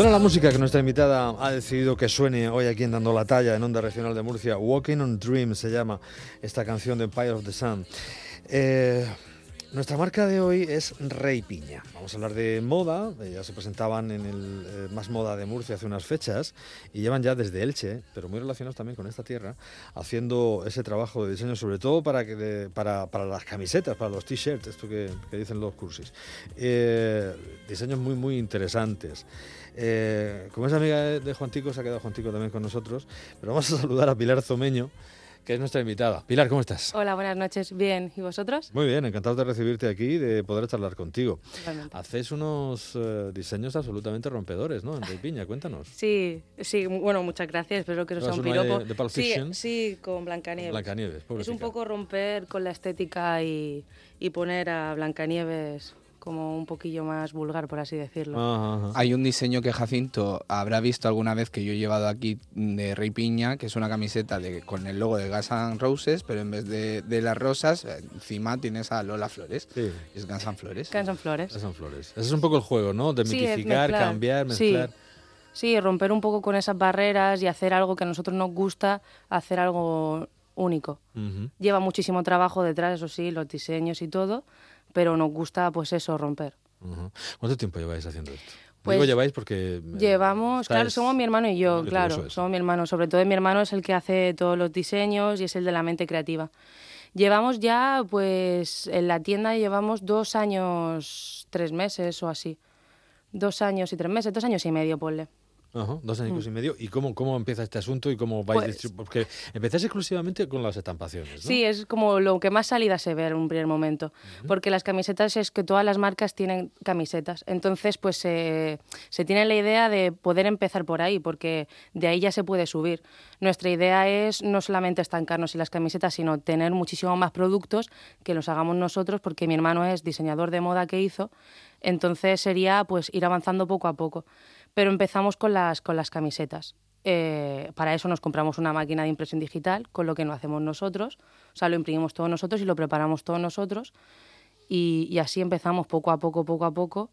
Suena la música que nuestra invitada ha decidido que suene hoy aquí en Dando la Talla, en Onda Regional de Murcia. Walking on Dreams se llama esta canción de Empire of the Sun. Eh, nuestra marca de hoy es Rey Piña. Vamos a hablar de moda. Ya se presentaban en el eh, Más Moda de Murcia hace unas fechas y llevan ya desde Elche, pero muy relacionados también con esta tierra, haciendo ese trabajo de diseño, sobre todo para, que para, para las camisetas, para los t-shirts, esto que, que dicen los cursis. Eh, diseños muy, muy interesantes. Eh, como es amiga de, de Juan Tico, se ha quedado Juan Tico también con nosotros, pero vamos a saludar a Pilar Zomeño, que es nuestra invitada. Pilar, ¿cómo estás? Hola, buenas noches. Bien, ¿y vosotros? Muy bien, encantado de recibirte aquí y de poder charlar contigo. Igualmente. Hacéis unos eh, diseños absolutamente rompedores, ¿no? En Rey Piña, cuéntanos. Sí, sí, bueno, muchas gracias. Espero que no sea ¿Llevas un piropo. de Pulp sí, Fiction? sí, con Blancanieves. Blancanieves, es un poco romper con la estética y, y poner a Blancanieves como un poquillo más vulgar, por así decirlo. Ajá, ajá. Hay un diseño que Jacinto habrá visto alguna vez que yo he llevado aquí de Rey Piña, que es una camiseta de, con el logo de Guns N' Roses, pero en vez de, de las rosas, encima tienes a Lola Flores. Sí. Es Guns N' Flores. Cansan flores. Son flores. Ese es un poco el juego, ¿no? De Sí, mitificar, mezclar. cambiar, mezclar. Sí, romper un poco con esas barreras y hacer algo que a nosotros nos gusta, hacer algo único. Lleva muchísimo trabajo detrás, eso sí, los diseños y todo, pero nos gusta pues eso, romper. Ujú. ¿Cuánto tiempo lleváis haciendo esto? Pues Digo lleváis porque... eh, Llevamos, claro, somos mi hermano y yo, claro, somos mi hermano. Sobre todo mi hermano es el que hace todos los diseños y es el de la mente creativa. Llevamos ya, pues, en la tienda llevamos dos años, tres meses o así. Dos años y tres meses, dos años y medio, ponle. Ajá, dos años y medio. ¿Y cómo, cómo empieza este asunto y cómo vais Mm. Pues- Porque empezáis exclusivamente con las estampaciones, ¿no? Sí, es como lo que más salida se ve en un primer momento, porque las camisetas es que todas las marcas tienen camisetas, entonces pues se se tiene la idea de poder empezar por ahí, porque de ahí ya se puede subir. Nuestra idea es no solamente estancarnos en las camisetas, sino tener muchísimo más productos que los hagamos nosotros, porque mi hermano es diseñador de moda que hizo, entonces sería pues ir avanzando poco a poco. Pero empezamos con las, con las camisetas. Eh, para eso nos compramos una máquina de impresión digital, con lo que no hacemos nosotros. O sea, lo imprimimos todos nosotros y lo preparamos todos nosotros. Y, y así empezamos poco a poco, poco a poco.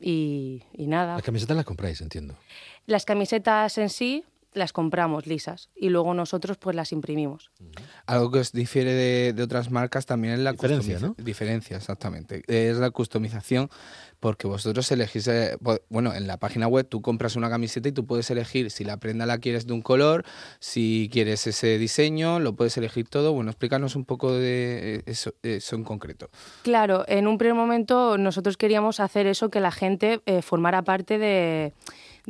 Y, y nada. Las camisetas las compráis, entiendo. Las camisetas en sí las compramos lisas y luego nosotros pues las imprimimos. Algo que os difiere de, de otras marcas también es la Diferencia, ¿no? Diferencia, exactamente. Es la customización porque vosotros elegís, eh, bueno, en la página web tú compras una camiseta y tú puedes elegir si la prenda la quieres de un color, si quieres ese diseño, lo puedes elegir todo. Bueno, explícanos un poco de eh, eso, eso en concreto. Claro, en un primer momento nosotros queríamos hacer eso, que la gente eh, formara parte de,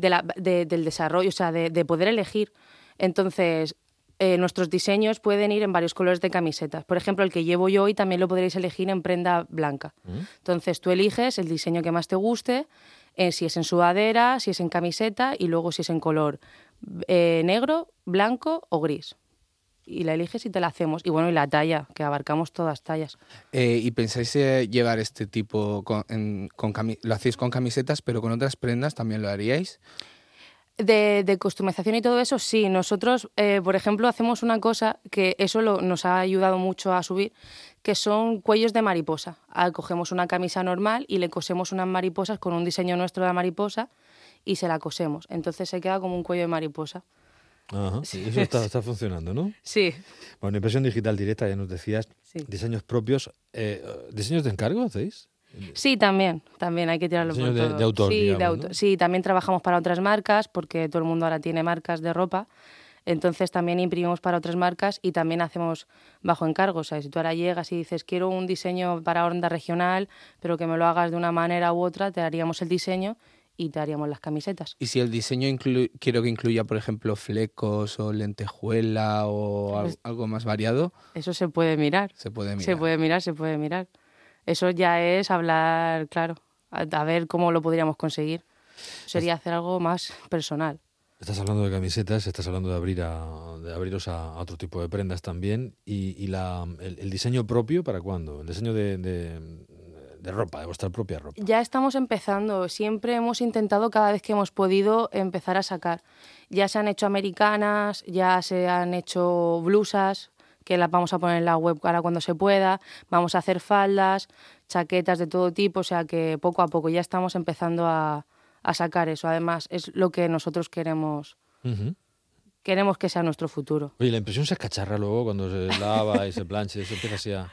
de la- de- del desarrollo, o sea, de, de poder elegir. Entonces, eh, nuestros diseños pueden ir en varios colores de camisetas. Por ejemplo, el que llevo yo hoy también lo podréis elegir en prenda blanca. Entonces, tú eliges el diseño que más te guste, eh, si es en sudadera, si es en camiseta y luego si es en color eh, negro, blanco o gris. Y la eliges y te la hacemos. Y bueno, y la talla, que abarcamos todas tallas. Eh, ¿Y pensáis eh, llevar este tipo, con, en- con lo hacéis con camisetas, pero con otras prendas también lo haríais? De, de customización y todo eso, sí. Nosotros, eh, por ejemplo, hacemos una cosa que eso lo- nos ha ayudado mucho a subir, que son cuellos de mariposa. Ah, cogemos una camisa normal y le cosemos unas mariposas con un diseño nuestro de mariposa y se la cosemos. Entonces se queda como un cuello de mariposa. Ajá. Y Eso está, está funcionando, ¿no? Sí. Bueno, impresión digital directa, ya nos decías. Sí. Diseños propios. eh, ¿Diseños de encargo hacéis? Sí, también, también hay que tirarlo por Diseño de- todo. de autor, Sí, digamos, de autor. ¿no? Sí, también trabajamos para otras marcas porque todo el mundo ahora tiene marcas de ropa. Entonces también imprimimos para otras marcas y también hacemos bajo encargo. O sea, si tú ahora llegas y dices quiero un diseño para onda regional, pero que me lo hagas de una manera u otra, te haríamos el diseño y te haríamos las camisetas. Y si el diseño inclu- quiero que incluya, por ejemplo, flecos o lentejuela o al- Pues- algo más variado, Eso se puede mirar. se puede mirar. Se puede mirar, se puede mirar. Eso ya es hablar, claro, a, a ver cómo lo podríamos conseguir. Sería hacer algo más personal. Estás hablando de camisetas, estás hablando de abrir a, de abriros a, a otro tipo de prendas también. ¿Y, y la, el, el diseño propio para cuándo? El diseño de, de, de ropa, de vuestra propia ropa. Ya estamos empezando. Siempre hemos intentado cada vez que hemos podido empezar a sacar. Ya se han hecho americanas, ya se han hecho blusas, que las vamos a poner en la web ahora cuando se pueda. Vamos a hacer faldas, chaquetas de todo tipo, o sea que poco a poco ya estamos empezando a, a sacar eso. Además, es lo que nosotros queremos. Ujú. Queremos que sea nuestro futuro. Oye, la impresión se escacharra luego cuando se lava y se plancha y eso empieza así a...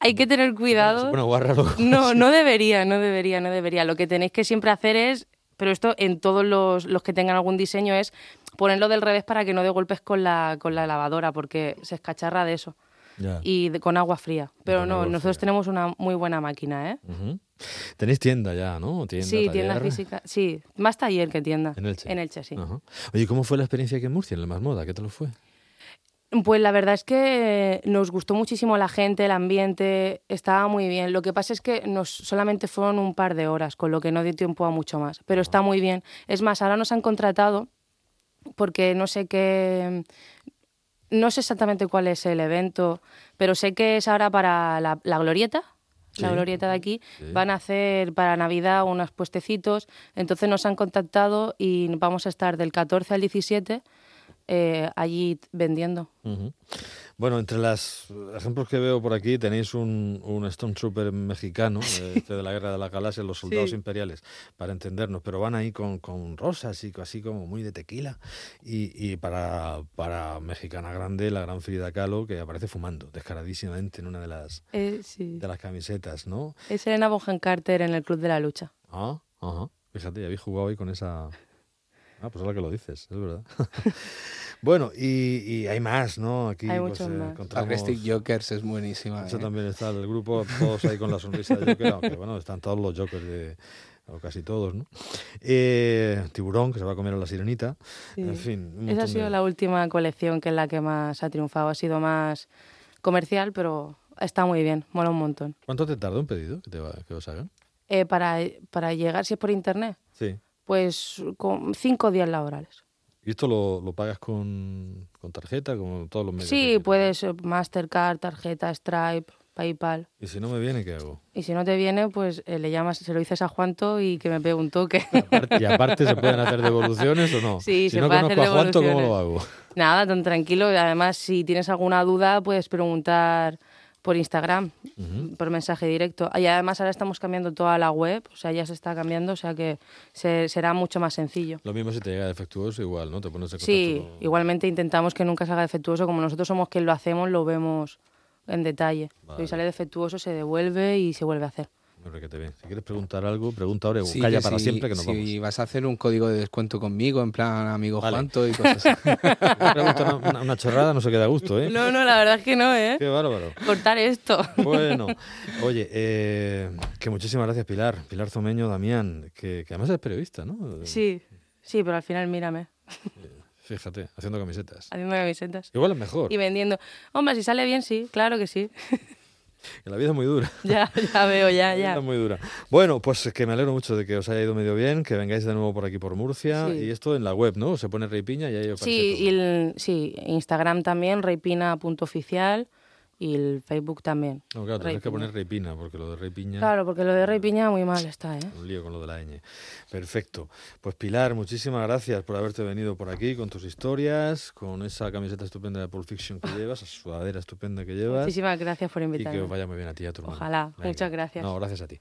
Hay que tener cuidado. pone guarra. No, no debería, no debería, no debería. Lo que tenéis que siempre hacer es, pero esto en todos los, los que tengan algún diseño, es ponerlo del revés para que no dé golpes con la, con la lavadora, porque se escacharra de eso. Ya. Y de- con agua fría. Pero no, nosotros fría. tenemos una muy buena máquina, ¿eh? Tenéis tienda ya, ¿no? Tienda, sí, tienda física. Sí, más taller que tienda. En Elche. En Elche, sí. Oye, ¿cómo fue la experiencia aquí en Murcia, en el Más Moda? ¿Qué tal fue? Pues la verdad es que nos gustó muchísimo la gente, el ambiente, estaba muy bien. Lo que pasa es que nos solamente fueron un par de horas, con lo que no dio tiempo a mucho más. Pero está muy bien. Es más, ahora nos han contratado porque no sé qué, no sé exactamente cuál es el evento, pero sé que es ahora para la, la glorieta. La glorieta de aquí Sí. van a hacer para Navidad unos puestecitos, entonces nos han contactado y vamos a estar del 14 al 17 eh, allí vendiendo. Bueno, entre los ejemplos que veo por aquí tenéis un, un Stormtrooper mexicano, eh, este de la Guerra de la Galaxia, los soldados Sí. imperiales, para entendernos, pero van ahí con, con rosas y así como muy de tequila. Y, y para, para Mexicana Grande, la gran Frida Kahlo, que aparece fumando descaradísimamente en una de las, Eh, sí. de las camisetas, ¿no? Es Elena Bonham Carter en el Club de la Lucha. Ah, ajá. Fíjate, ya habéis jugado ahí con esa. Ah, pues ahora que lo dices, es verdad. bueno, y, y hay más, ¿no? Aquí Hay pues, muchos eh, más. encontramos- Jokers es buenísima. Eso ¿eh? también está el grupo, todos ahí con la sonrisa de Joker, aunque bueno, están todos los Jokers de. O casi todos, ¿no? Eh, tiburón, que se va a comer a la sirenita. En fin. Esa ha sido de- la última colección que es la que más ha triunfado. Ha sido más comercial, pero está muy bien, mola un montón. ¿Cuánto te tarda un pedido que, te va- que os hagan? Eh, para, para llegar, si es por internet, Sí. Pues con cinco días laborales. ¿Y esto lo, lo pagas con, con tarjeta, como todos los medios? Sí, puedes eh, Mastercard, tarjeta, Stripe, PayPal. Y si no me viene, ¿qué hago? Y si no te viene, pues eh, le llamas, se lo dices a Juanto y que me pegue un toque. Aparte- y aparte, ¿se pueden hacer devoluciones o no? Sí, si se no puede conozco hacer a Juanto, ¿cómo lo hago? Nada, tan tranquilo. Y además, si tienes alguna duda, puedes preguntar por Instagram, por mensaje directo. Y además ahora estamos cambiando toda la web, o sea, ya se está cambiando, o sea que se- será mucho más sencillo. Lo mismo si te llega defectuoso, igual, ¿no? Te pones Sí, igualmente intentamos que nunca salga defectuoso, como nosotros somos quien lo hacemos, lo vemos en detalle. Vale. Si sale defectuoso, se devuelve y se vuelve a hacer. Hombre, que te ve. Si quieres preguntar algo, pregunta ahora o Sí, calla para si- siempre que nos si vamos. vas a hacer un código de descuento conmigo, en plan amigo Vale. Juanto y cosas así. Una, pregunta, una- una- una chorrada no se queda a gusto, ¿eh? No, no, la verdad es que no, ¿eh? Qué bárbaro. Cortar esto. Bueno, oye, eh, que muchísimas gracias, Pilar. Pilar Zomeño, Damián, que, que además es periodista, ¿no? Sí, sí, pero al final mírame, Fíjate, haciendo camisetas. haciendo camisetas. Igual es mejor, Y vendiendo. Hombre, si sale bien, sí, claro que sí. que la vida es muy dura. ya, ya veo, ya, La vida ya. es muy dura. Bueno, pues que me alegro mucho de que os haya ido medio bien, que vengáis de nuevo por aquí por Murcia. Sí. Y esto en la web, ¿no? Se pone Rey Piña y ahí aparece Sí, y el, sí, Instagram también, reipina.oficial y el Facebook también. No, claro, tenés que poner Rey porque lo de Rey Piña... Claro, porque lo de Rey Piña muy mal está, ¿eh? Un lío con lo de la ñ. Perfecto. Pues Pilar, muchísimas gracias por haberte venido por aquí con tus historias, con esa camiseta estupenda de Pulp Fiction que llevas, esa sudadera estupenda que llevas. Muchísimas gracias por y invitarme. que os vaya muy bien a ti y a tu hermano. Ojalá. Muchas gracias. No, gracias a ti.